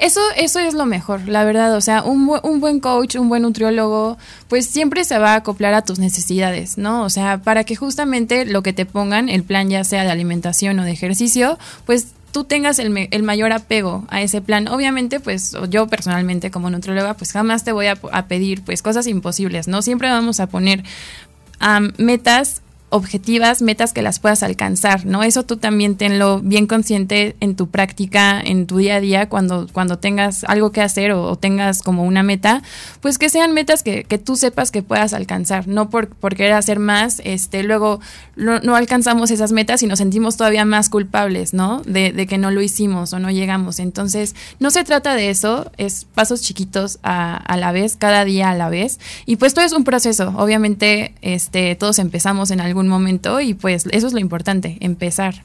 Eso, eso es lo mejor, la verdad. O sea, un, un buen coach, un buen nutriólogo, pues siempre se va a acoplar a tus necesidades, ¿no? O sea, para que justamente lo que te pongan, el plan ya sea de alimentación o de ejercicio, pues tú tengas el, el, mayor apego a ese plan. Obviamente, pues yo personalmente como nutrióloga, pues jamás te voy a, pedir pues cosas imposibles, ¿no? Siempre vamos a poner metas objetivas, metas que las puedas alcanzar, ¿no? Eso tú también tenlo bien consciente en tu práctica, en tu día a día, cuando, cuando tengas algo que hacer o, tengas como una meta, pues que sean metas que, que, tú sepas que puedas alcanzar, no por, por querer hacer más, este, luego no, alcanzamos esas metas y nos sentimos todavía más culpables, ¿no? De, de, que no lo hicimos o no llegamos. Entonces, no se trata de eso, es pasos chiquitos a, a la vez, cada día a la vez. Y pues todo es un proceso, obviamente, este, todos empezamos en algún momento y pues eso es lo importante, empezar.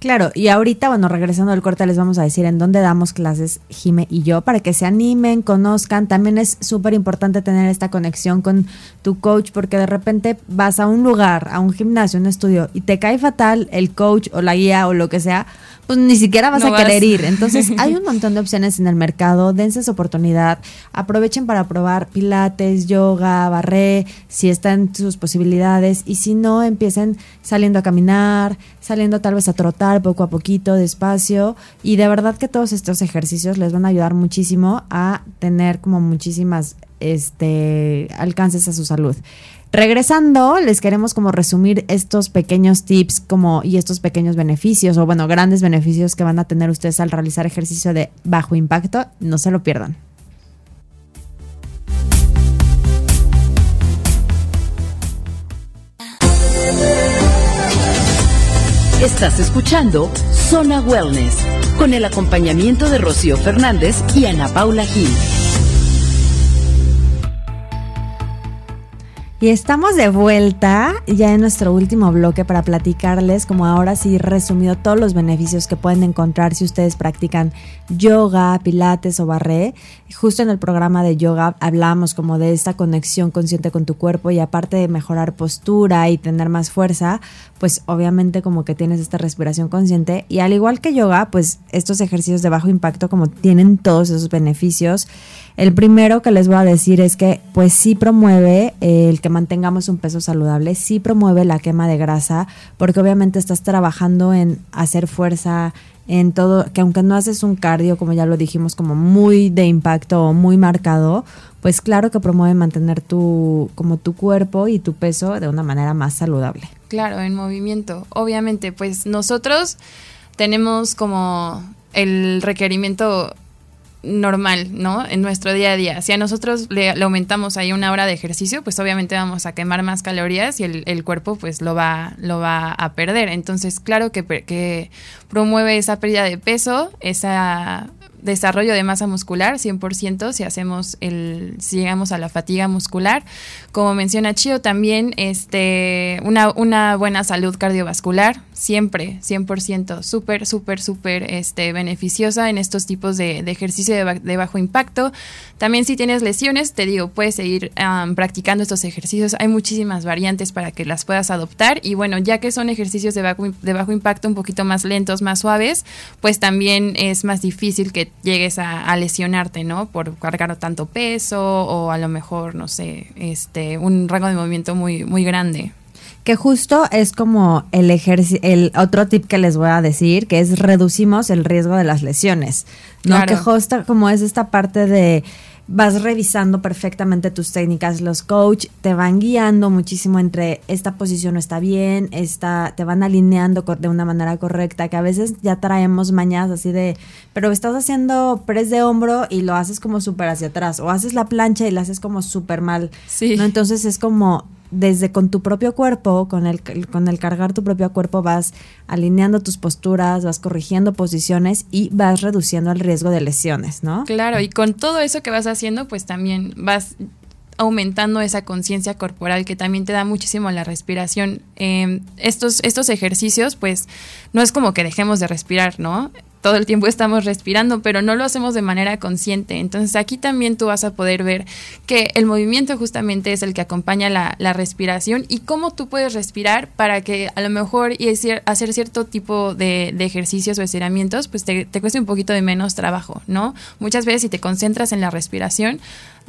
Claro, y ahorita, bueno, regresando al corte, les vamos a decir en dónde damos clases Jime y yo para que se animen, conozcan. También es súper importante tener esta conexión con tu coach porque de repente vas a un lugar, a un gimnasio, un estudio y te cae fatal el coach o la guía o lo que sea, pues ni siquiera vas a querer ir. Entonces, hay un montón de opciones en el mercado, dense esa oportunidad, aprovechen para probar pilates, yoga, barré, si están sus posibilidades y si no, empiecen saliendo a caminar, saliendo tal vez a trotar poco a poquito, despacio y de verdad que todos estos ejercicios les van a ayudar muchísimo a tener como muchísimas este alcances a su salud. Regresando, les queremos como resumir estos pequeños tips como y estos pequeños beneficios o bueno, grandes beneficios que van a tener ustedes al realizar ejercicio de bajo impacto. No se lo pierdan. Estás escuchando Zona Wellness con el acompañamiento de Rocío Fernández y Ana Paula Gil. Y estamos de vuelta ya en nuestro último bloque para platicarles, como ahora sí resumido, todos los beneficios que pueden encontrar si ustedes practican yoga, pilates o barré. Justo en el programa de yoga hablamos como de esta conexión consciente con tu cuerpo y aparte de mejorar postura y tener más fuerza, pues obviamente como que tienes esta respiración consciente y al igual que yoga, pues estos ejercicios de bajo impacto como tienen todos esos beneficios. El primero que les voy a decir es que pues sí promueve el que mantengamos un peso saludable, sí promueve la quema de grasa, porque obviamente estás trabajando en hacer fuerza, en todo, que aunque no haces un cardio, como ya lo dijimos, como muy de impacto o muy marcado, pues claro que promueve mantener tu, como tu cuerpo y tu peso de una manera más saludable. Claro, en movimiento. Obviamente, pues nosotros tenemos como el requerimiento normal, ¿no? En nuestro día a día. Si a nosotros le, aumentamos ahí una hora de ejercicio, pues obviamente vamos a quemar más calorías y el, cuerpo pues lo va, lo va a perder. Entonces, claro que, que promueve esa pérdida de peso, esa desarrollo de masa muscular 100% si hacemos el si llegamos a la fatiga muscular. Como menciona Chio también este una, una buena salud cardiovascular siempre 100% súper súper súper este beneficiosa en estos tipos de, ejercicio de, bajo impacto. También si tienes lesiones te digo puedes seguir practicando estos ejercicios. Hay muchísimas variantes para que las puedas adoptar. Y bueno ya que son ejercicios de bajo, de bajo impacto un poquito más lentos más suaves pues también es más difícil que llegues a, lesionarte, ¿no? Por cargar tanto peso o a lo mejor, no sé, este, un rango de movimiento muy, muy grande. Que justo es como el el otro tip que les voy a decir, que es reducimos el riesgo de las lesiones. ¿no? Que justo como es esta parte de vas revisando perfectamente tus técnicas. Los coach te van guiando muchísimo entre esta posición no está bien, esta, te van alineando de una manera correcta, que a veces ya traemos mañas así de, pero estás haciendo press de hombro y lo haces como súper hacia atrás, o haces la plancha y la haces como súper mal. Sí. ¿no? Entonces es como desde con tu propio cuerpo, con el, con el cargar tu propio cuerpo, vas alineando tus posturas, vas corrigiendo posiciones y vas reduciendo el riesgo de lesiones, ¿no? Claro, y con todo eso que vas haciendo, pues también vas aumentando esa conciencia corporal que también te da muchísimo la respiración. Em, estos, estos ejercicios, pues no es como que dejemos de respirar, ¿no? Todo el tiempo estamos respirando, pero no lo hacemos de manera consciente. Entonces aquí también tú vas a poder ver que el movimiento justamente es el que acompaña la, respiración y cómo tú puedes respirar para que a lo mejor y hacer cierto tipo de, ejercicios o estiramientos, pues te, te cueste un poquito de menos trabajo, ¿no? Muchas veces si te concentras en la respiración,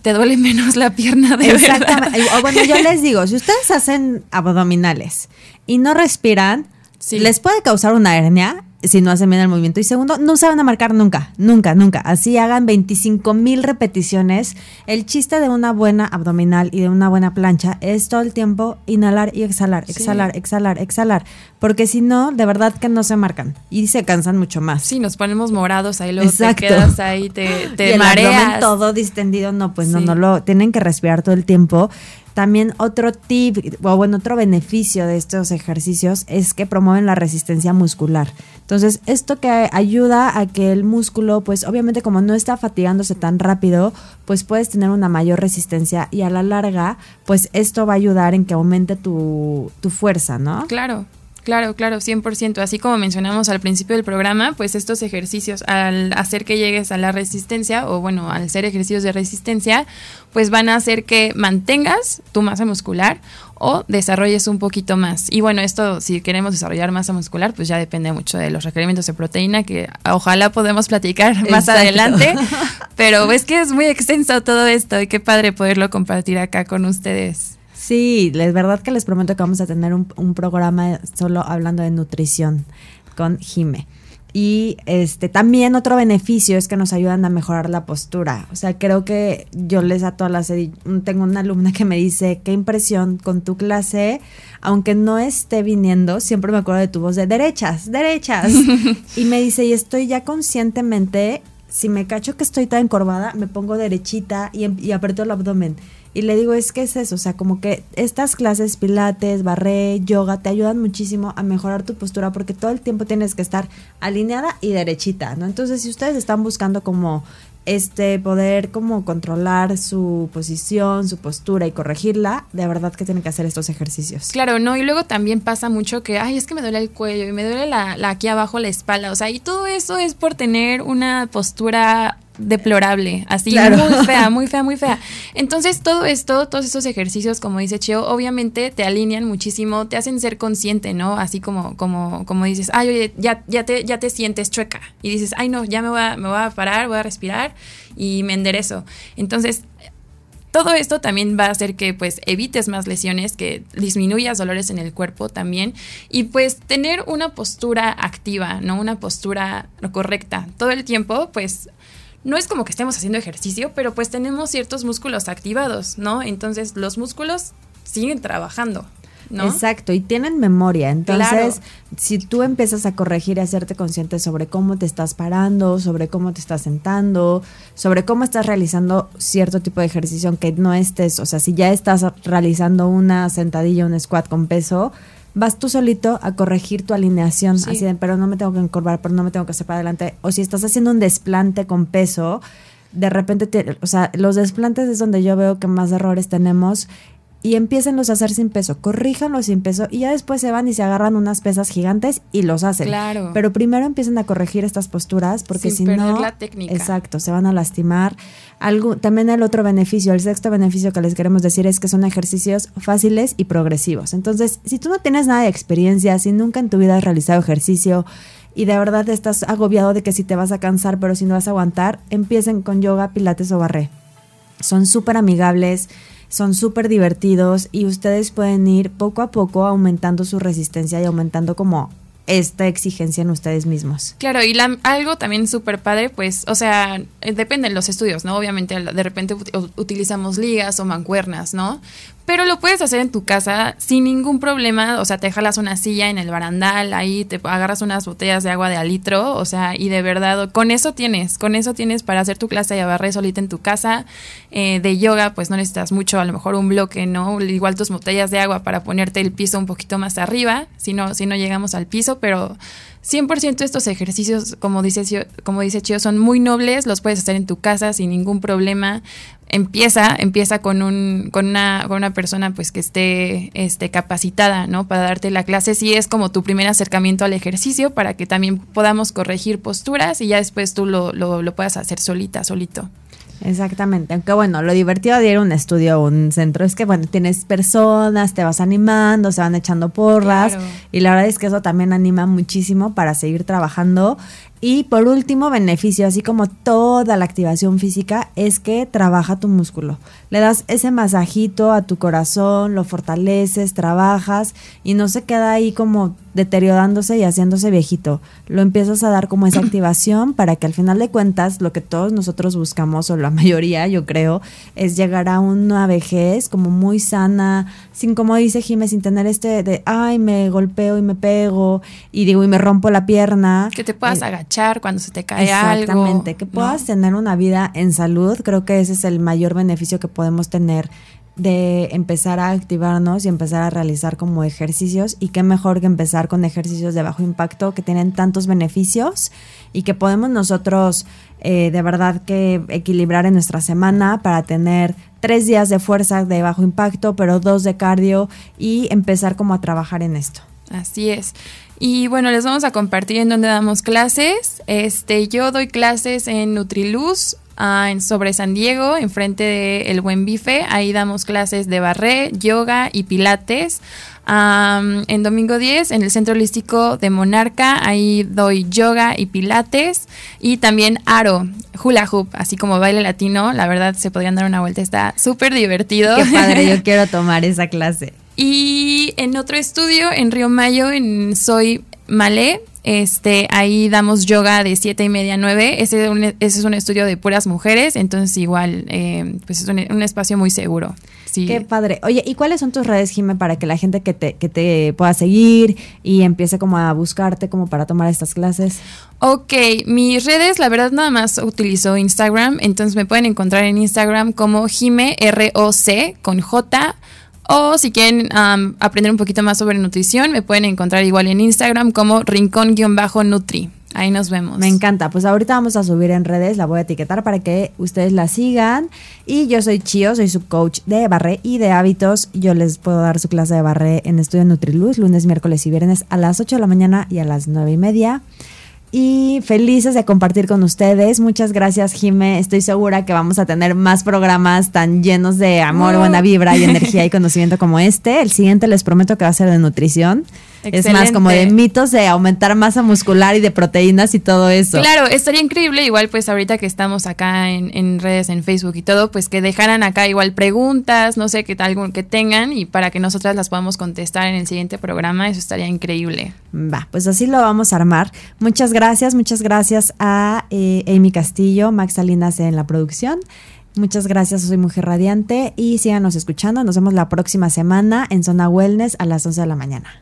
te duele menos la pierna de Exactamente. O bueno, yo les digo, si ustedes hacen abdominales y no respiran, les puede causar una hernia si no hacen bien el movimiento. Y segundo, no se van a marcar nunca, nunca, nunca. Así hagan 25 mil repeticiones. El chiste de una buena abdominal y de una buena plancha es todo el tiempo inhalar y exhalar, exhalar, exhalar, exhalar. Porque si no, de verdad que no se marcan y se cansan mucho más. Sí, nos ponemos morados ahí, luego te quedas ahí, te, te y el mareas. todo distendido, no, pues no, no lo, tienen que respirar todo el tiempo. También otro tip, o bueno, otro beneficio de estos ejercicios es que promueven la resistencia muscular. Entonces, esto que ayuda a que el músculo, pues obviamente como no está fatigándose tan rápido, pues puedes tener una mayor resistencia y a la larga, pues esto va a ayudar en que aumente tu, tu fuerza, ¿no? Claro. Claro, claro, 100%. Así como mencionamos al principio del programa, pues estos ejercicios, al hacer que llegues a la resistencia, o bueno, al ser ejercicios de resistencia, pues van a hacer que mantengas tu masa muscular o desarrolles un poquito más. Y bueno, esto, si queremos desarrollar masa muscular, pues ya depende mucho de los requerimientos de proteína, que ojalá podemos platicar más adelante. Pero es que es muy extenso todo esto y qué padre poderlo compartir acá con ustedes. Sí, es verdad que les prometo que vamos a tener un, programa solo hablando de nutrición con Jime. Y este también otro beneficio es que nos ayudan a mejorar la postura. O sea, creo que yo les a todas las tengo una alumna que me dice, "Qué impresión con tu clase, aunque no esté viniendo, siempre me acuerdo de tu voz de derechas, derechas." y me dice, "Y estoy ya conscientemente si me cacho que estoy tan encorvada, me pongo derechita y, em, y aprieto el abdomen." Y le digo, es que es eso, o sea, como que estas clases, pilates, barré, yoga, te ayudan muchísimo a mejorar tu postura porque todo el tiempo tienes que estar alineada y derechita, ¿no? Entonces, si ustedes están buscando como este poder como controlar su posición, su postura y corregirla, de verdad que tienen que hacer estos ejercicios. Claro, no, y luego también pasa mucho que, ay, es que me duele el cuello y me duele la, la aquí abajo la espalda, o sea, y todo eso es por tener una postura deplorable, así muy fea, muy fea, muy fea. Entonces, todo esto, todos estos ejercicios, como dice Chio, obviamente te alinean muchísimo, te hacen ser consciente, ¿no? Así como, como, como dices, ay, oye, ya, ya, te, ya te sientes chueca. Y dices, ay, no, ya me voy, a, me voy a parar, voy a respirar y me enderezo. Entonces, todo esto también va a hacer que pues evites más lesiones, que disminuyas dolores en el cuerpo también y pues tener una postura activa, ¿no? Una postura correcta todo el tiempo, pues no es como que estemos haciendo ejercicio, pero pues tenemos ciertos músculos activados, ¿no? Entonces los músculos siguen trabajando. ¿No? Exacto, y tienen memoria. Entonces, si tú empiezas a corregir y hacerte consciente sobre cómo te estás parando, sobre cómo te estás sentando, sobre cómo estás realizando cierto tipo de ejercicio, aunque no estés, o sea, si ya estás realizando una sentadilla, un squat con peso, vas tú solito a corregir tu alineación, así de, pero no me tengo que encorvar, pero no me tengo que hacer para adelante. O si estás haciendo un desplante con peso, de repente, o sea, los desplantes es donde yo veo que más errores tenemos y los a hacer sin peso, corríjanlos sin peso y ya después se van y se agarran unas pesas gigantes y los hacen. Claro. Pero primero empiezan a corregir estas posturas porque si no, la técnica. exacto, se van a lastimar. Algo, también el otro beneficio, el sexto beneficio que les queremos decir es que son ejercicios fáciles y progresivos. Entonces, si tú no tienes nada de experiencia, si nunca en tu vida has realizado ejercicio y de verdad estás agobiado de que si te vas a cansar, pero si no vas a aguantar, empiecen con yoga, pilates o barré. Son súper amigables son súper divertidos y ustedes pueden ir poco a poco aumentando su resistencia y aumentando como esta exigencia en ustedes mismos. Claro, y algo también súper padre, pues, o sea, eh, depende de los estudios, ¿no? Obviamente de repente utilizamos ligas o mancuernas, ¿no? Pero lo puedes hacer en tu casa sin ningún problema, o sea, te jalas una silla en el barandal, ahí te agarras unas botellas de agua de a litro, o sea, y de verdad, con eso tienes, con eso tienes para hacer tu clase de barré solita en tu casa. Eh, de yoga, pues no necesitas mucho, a lo mejor un bloque, ¿no? Igual tus botellas de agua para ponerte el piso un poquito más arriba, si no, si no llegamos al piso, pero 100% estos ejercicios, como dice, como dice Chio, son muy nobles, los puedes hacer en tu casa sin ningún problema. Empieza, empieza con un, con una, con una persona pues que esté este, capacitada, ¿no? Para darte la clase, si es como tu primer acercamiento al ejercicio, para que también podamos corregir posturas y ya después tú lo, lo, lo puedas hacer solita, solito. Exactamente, aunque bueno, lo divertido de ir a un estudio o un centro es que bueno, tienes personas, te vas animando, se van echando porras y la verdad es que eso también anima muchísimo para seguir trabajando Y por último, beneficio, así como toda la activación física, es que trabaja tu músculo. Le das ese masajito a tu corazón, lo fortaleces, trabajas y no se queda ahí como deteriorándose y haciéndose viejito. Lo empiezas a dar como esa activación para que al final de cuentas lo que todos nosotros buscamos, o la mayoría yo creo, es llegar a una vejez como muy sana, sin como dice Jiménez, sin tener este de, ay, me golpeo y me pego y digo, y me rompo la pierna. Que te puedas eh, agachar cuando se te cae algo. Exactamente, que puedas tener una vida en salud, creo que ese es el mayor beneficio que podemos tener de empezar a activarnos y empezar a realizar como ejercicios y qué mejor que empezar con ejercicios de bajo impacto que tienen tantos beneficios y que podemos nosotros eh, de verdad que equilibrar en nuestra semana para tener tres días de fuerza de bajo impacto pero dos de cardio y empezar como a trabajar en esto. Así es. Y bueno, les vamos a compartir en dónde damos clases. Este, yo doy clases en Nutriluz, sobre San Diego, enfrente de El Buen Bife. Ahí damos clases de barré, yoga y pilates. en domingo 10, en el Centro Holístico de Monarca, ahí doy yoga y pilates. Y también aro, hula hoop, así como baile latino. La verdad, se podrían dar una vuelta, está súper divertido. Qué padre, yo quiero tomar esa clase. Y en otro estudio, en Río Mayo, en Soy Malé, este, ahí damos yoga de siete y media a 9. Ese, es un estudio de puras mujeres, entonces igual, eh, pues es un, espacio muy seguro. Sí. Qué padre. Oye, ¿y cuáles son tus redes, Jime, para que la gente que te, que te pueda seguir y empiece como a buscarte como para tomar estas clases? Ok, mis redes, la verdad nada más utilizo Instagram, entonces me pueden encontrar en Instagram como Jime ROC con J o si quieren aprender un poquito más sobre nutrición, me pueden encontrar igual en Instagram como rincón-nutri. Ahí nos vemos. Me encanta. Pues ahorita vamos a subir en redes, la voy a etiquetar para que ustedes la sigan. Y yo soy Chio, soy su coach de barré y de hábitos. Yo les puedo dar su clase de barré en Estudio Nutriluz, lunes, miércoles y viernes a las 8 de la mañana y a las 9 y media y felices de compartir con ustedes. Muchas gracias, Jime. Estoy segura que vamos a tener más programas tan llenos de amor, buena vibra y energía y conocimiento como este. El siguiente les prometo que va a ser de nutrición. Es más como de mitos de aumentar masa muscular y de proteínas y todo eso. Claro, estaría increíble, igual pues ahorita que estamos acá en, redes, en Facebook y todo, pues que dejaran acá igual preguntas, no sé, qué tal que tengan y para que nosotras las podamos contestar en el siguiente programa, eso estaría increíble. Va, pues así lo vamos a armar. Muchas gracias, muchas gracias a eh, Amy Castillo, Max Salinas en la producción. Muchas gracias, soy Mujer Radiante y síganos escuchando. Nos vemos la próxima semana en Zona Wellness a las 11 de la mañana.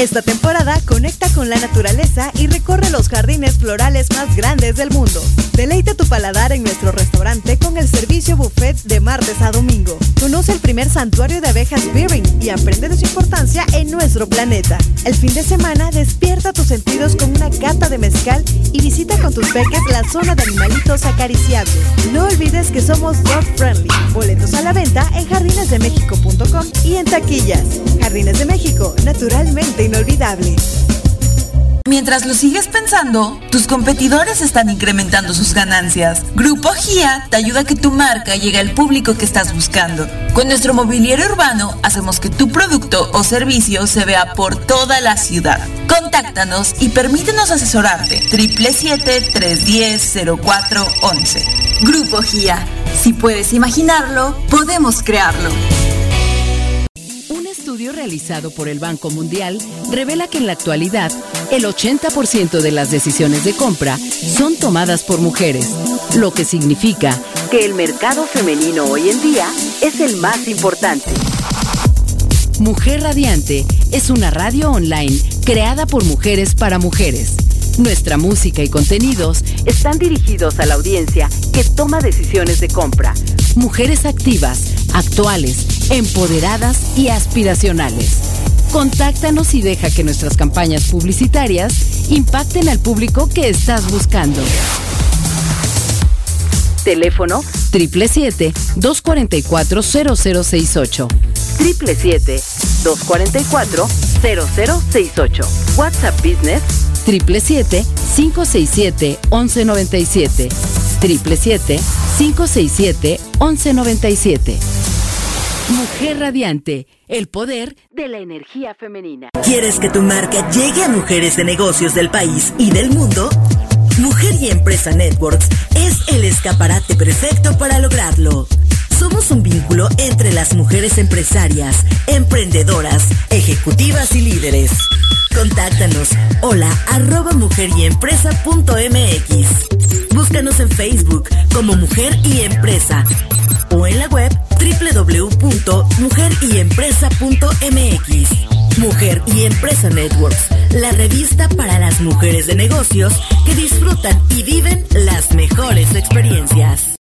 Esta temporada conecta con la naturaleza y recorre los jardines florales más grandes del mundo. Deleita tu paladar en nuestro restaurante con el servicio buffet de martes a domingo. Conoce el primer santuario de abejas Beering y aprende de su importancia en nuestro planeta. El fin de semana despierta tus sentidos con una gata de mezcal y visita con tus peques la zona de animalitos acariciables. No olvides que somos dog friendly. Boletos a la venta en jardinesdemexico.com y en taquillas. Jardines de México, naturalmente inolvidable. Mientras lo sigues pensando, tus competidores están incrementando sus ganancias. Grupo GIA te ayuda a que tu marca llegue al público que estás buscando. Con nuestro mobiliario urbano hacemos que tu producto o servicio se vea por toda la ciudad. Contáctanos y permítenos asesorarte. 777-310-0411. Grupo GIA. Si puedes imaginarlo, podemos crearlo estudio realizado por el Banco Mundial revela que en la actualidad el 80% de las decisiones de compra son tomadas por mujeres, lo que significa que el mercado femenino hoy en día es el más importante. Mujer Radiante es una radio online creada por mujeres para mujeres. Nuestra música y contenidos están dirigidos a la audiencia que toma decisiones de compra. Mujeres activas, actuales, empoderadas y aspiracionales. Contáctanos y deja que nuestras campañas publicitarias impacten al público que estás buscando. Teléfono 777-244-0068. 777-244-0068. WhatsApp Business 777-567-1197. 777-567-1197. Mujer Radiante, el poder de la energía femenina. ¿Quieres que tu marca llegue a mujeres de negocios del país y del mundo? Mujer y Empresa Networks es el escaparate perfecto para lograrlo. Somos un vínculo entre las mujeres empresarias, emprendedoras, ejecutivas y líderes. Contáctanos hola arroba mx. Búscanos en Facebook como Mujer y Empresa o en la web www.mujeryempresa.mx. Mujer y Empresa Networks, la revista para las mujeres de negocios que disfrutan y viven las mejores experiencias.